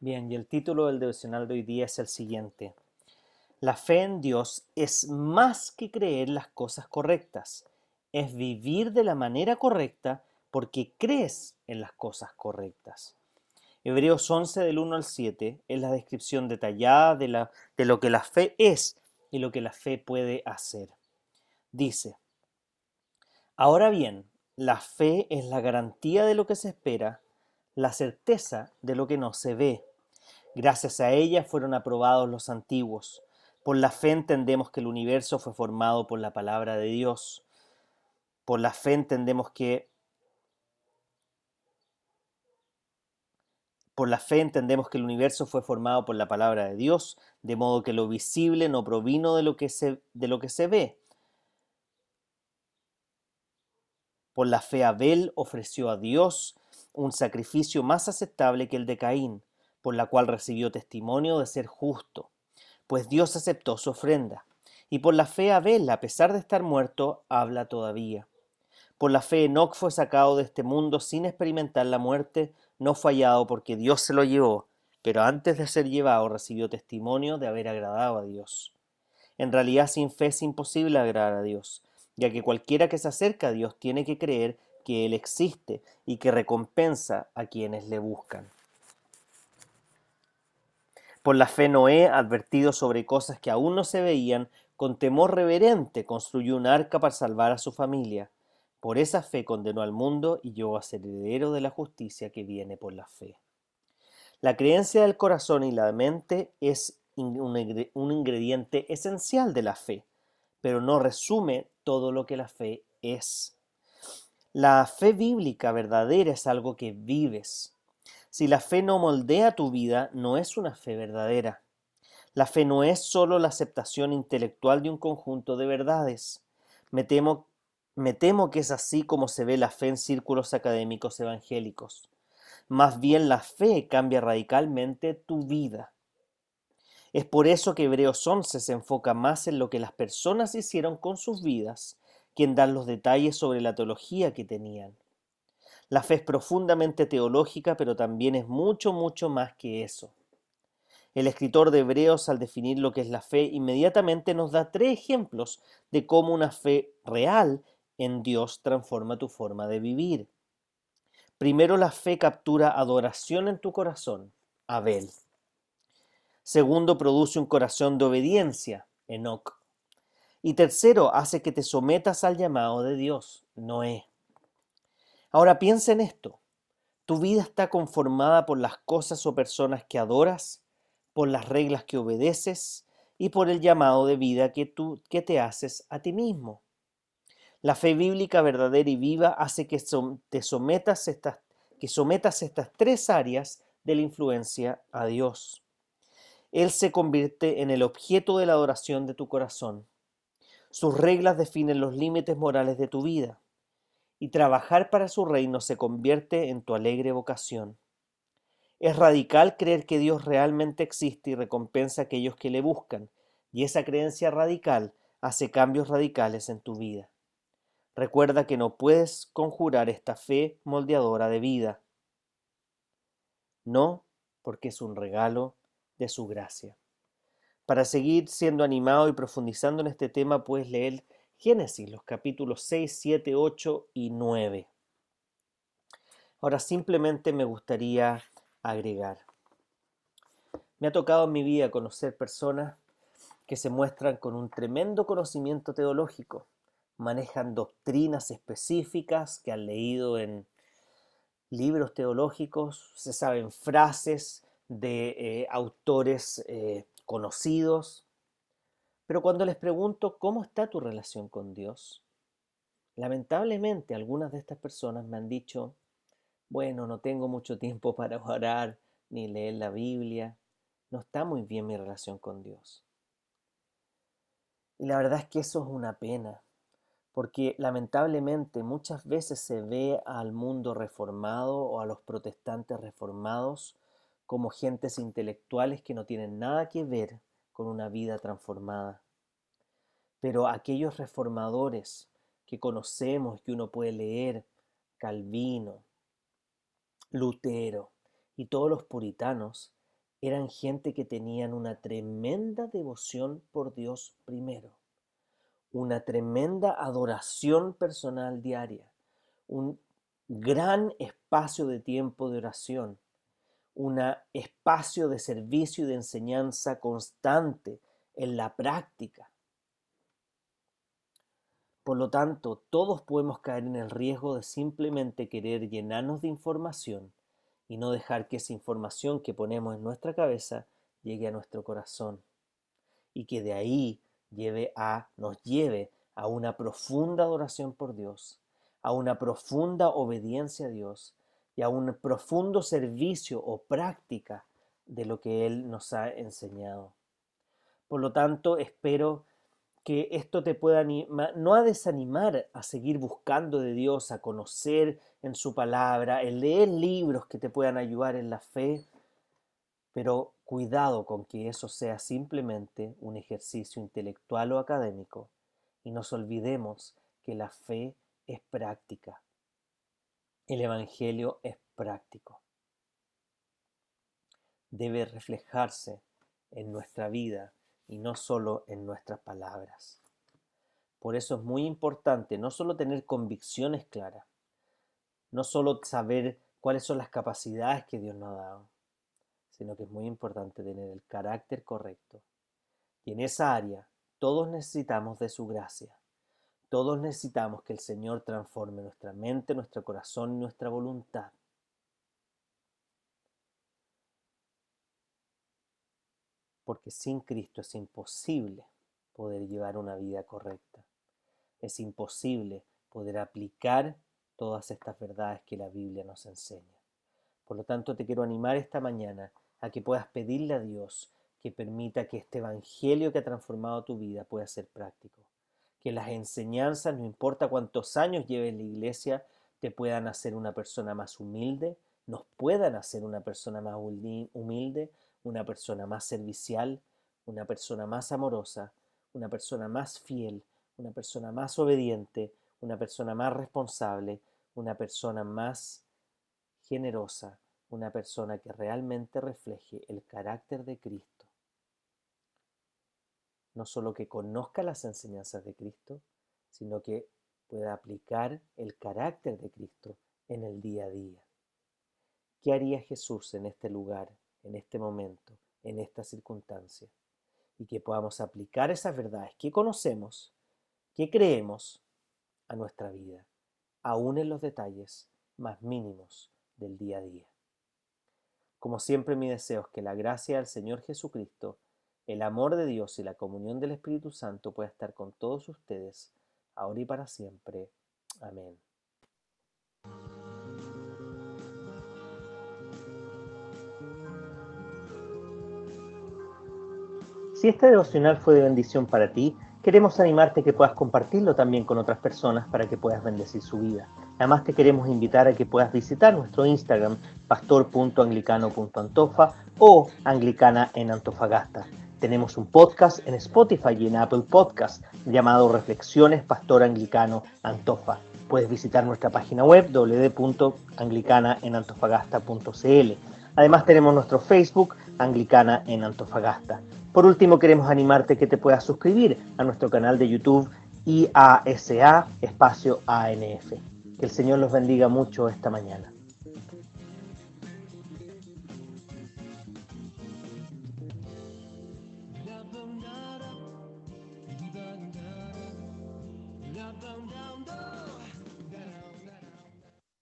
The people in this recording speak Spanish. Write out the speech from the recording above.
Bien, y el título del devocional de hoy día es el siguiente. La fe en Dios es más que creer las cosas correctas, es vivir de la manera correcta porque crees en las cosas correctas. Hebreos 11 del 1 al 7 es la descripción detallada de, la, de lo que la fe es y lo que la fe puede hacer. Dice, ahora bien, la fe es la garantía de lo que se espera, la certeza de lo que no se ve. Gracias a ella fueron aprobados los antiguos. Por la fe entendemos que el universo fue formado por la palabra de Dios. Por la fe entendemos que Por la fe entendemos que el universo fue formado por la palabra de Dios, de modo que lo visible no provino de lo que se, de lo que se ve. Por la fe Abel ofreció a Dios un sacrificio más aceptable que el de Caín por la cual recibió testimonio de ser justo, pues Dios aceptó su ofrenda. Y por la fe Abel, a pesar de estar muerto, habla todavía. Por la fe Enoch fue sacado de este mundo sin experimentar la muerte, no fallado porque Dios se lo llevó, pero antes de ser llevado recibió testimonio de haber agradado a Dios. En realidad sin fe es imposible agradar a Dios, ya que cualquiera que se acerca a Dios tiene que creer que Él existe y que recompensa a quienes le buscan. Por la fe Noé, advertido sobre cosas que aún no se veían, con temor reverente construyó un arca para salvar a su familia. Por esa fe condenó al mundo y llegó a ser heredero de la justicia que viene por la fe. La creencia del corazón y la mente es un ingrediente esencial de la fe, pero no resume todo lo que la fe es. La fe bíblica verdadera es algo que vives, si la fe no moldea tu vida, no es una fe verdadera. La fe no es solo la aceptación intelectual de un conjunto de verdades. Me temo, me temo que es así como se ve la fe en círculos académicos evangélicos. Más bien la fe cambia radicalmente tu vida. Es por eso que Hebreos 11 se enfoca más en lo que las personas hicieron con sus vidas que en dar los detalles sobre la teología que tenían. La fe es profundamente teológica, pero también es mucho, mucho más que eso. El escritor de Hebreos, al definir lo que es la fe, inmediatamente nos da tres ejemplos de cómo una fe real en Dios transforma tu forma de vivir. Primero, la fe captura adoración en tu corazón, Abel. Segundo, produce un corazón de obediencia, Enoch. Y tercero, hace que te sometas al llamado de Dios, Noé. Ahora piensa en esto. Tu vida está conformada por las cosas o personas que adoras, por las reglas que obedeces y por el llamado de vida que tú que te haces a ti mismo. La fe bíblica verdadera y viva hace que te sometas estas, que sometas estas tres áreas de la influencia a Dios. Él se convierte en el objeto de la adoración de tu corazón. Sus reglas definen los límites morales de tu vida y trabajar para su reino se convierte en tu alegre vocación. Es radical creer que Dios realmente existe y recompensa a aquellos que le buscan, y esa creencia radical hace cambios radicales en tu vida. Recuerda que no puedes conjurar esta fe moldeadora de vida. No, porque es un regalo de su gracia. Para seguir siendo animado y profundizando en este tema, puedes leer Génesis, los capítulos 6, 7, 8 y 9. Ahora simplemente me gustaría agregar. Me ha tocado en mi vida conocer personas que se muestran con un tremendo conocimiento teológico, manejan doctrinas específicas que han leído en libros teológicos, se saben frases de eh, autores eh, conocidos, Pero cuando les pregunto cómo está tu relación con Dios, lamentablemente algunas de estas personas me han dicho, bueno, no tengo mucho tiempo para orar ni leer la Biblia, no está muy bien mi relación con Dios. Y la verdad es que eso es una pena, porque lamentablemente muchas veces se ve al mundo reformado o a los protestantes reformados como gentes intelectuales que no tienen nada que ver con una vida transformada. Pero aquellos reformadores que conocemos, que uno puede leer, Calvino, Lutero y todos los puritanos, eran gente que tenían una tremenda devoción por Dios primero, una tremenda adoración personal diaria, un gran espacio de tiempo de oración, un espacio de servicio y de enseñanza constante en la práctica. Por lo tanto, todos podemos caer en el riesgo de simplemente querer llenarnos de información y no dejar que esa información que ponemos en nuestra cabeza llegue a nuestro corazón y que de ahí nos lleve a una profunda adoración por Dios, a una profunda obediencia a Dios y a un profundo servicio o práctica de lo que Él nos ha enseñado. Por lo tanto, espero que esto te pueda animar, no a desanimar a seguir buscando de Dios, a conocer en su palabra, el leer libros que te puedan ayudar en la fe, pero cuidado con que eso sea simplemente un ejercicio intelectual o académico y nos olvidemos que la fe es práctica. El Evangelio es práctico. Debe reflejarse en nuestra vida y no solo en nuestras palabras. Por eso es muy importante no solo tener convicciones claras, no solo saber cuáles son las capacidades que Dios nos ha dado, sino que es muy importante tener el carácter correcto. Y en esa área todos necesitamos de su gracia. Todos necesitamos que el Señor transforme nuestra mente, nuestro corazón y nuestra voluntad. Porque sin Cristo es imposible poder llevar una vida correcta. Es imposible poder aplicar todas estas verdades que la Biblia nos enseña. Por lo tanto, te quiero animar esta mañana a que puedas pedirle a Dios que permita que este Evangelio que ha transformado tu vida pueda ser práctico que las enseñanzas, no importa cuántos años lleves la iglesia, te puedan hacer una persona más humilde, nos puedan hacer una persona más humilde, una persona más servicial, una persona más amorosa, una persona más fiel, una persona más obediente, una persona más responsable, una persona más generosa, una persona que realmente refleje el carácter de Cristo no solo que conozca las enseñanzas de Cristo, sino que pueda aplicar el carácter de Cristo en el día a día. ¿Qué haría Jesús en este lugar, en este momento, en esta circunstancia? Y que podamos aplicar esas verdades que conocemos, que creemos a nuestra vida, aún en los detalles más mínimos del día a día. Como siempre mi deseo es que la gracia del Señor Jesucristo el amor de Dios y la comunión del Espíritu Santo pueda estar con todos ustedes, ahora y para siempre. Amén. Si este devocional fue de bendición para ti, queremos animarte a que puedas compartirlo también con otras personas para que puedas bendecir su vida. Además te queremos invitar a que puedas visitar nuestro Instagram pastor.anglicano.antofa o anglicana en Antofagasta. Tenemos un podcast en Spotify y en Apple Podcast llamado Reflexiones Pastor Anglicano Antofa. Puedes visitar nuestra página web www.anglicanaenantofagasta.cl. Además tenemos nuestro Facebook Anglicana en Antofagasta. Por último, queremos animarte que te puedas suscribir a nuestro canal de YouTube IASA Espacio ANF. Que el Señor los bendiga mucho esta mañana.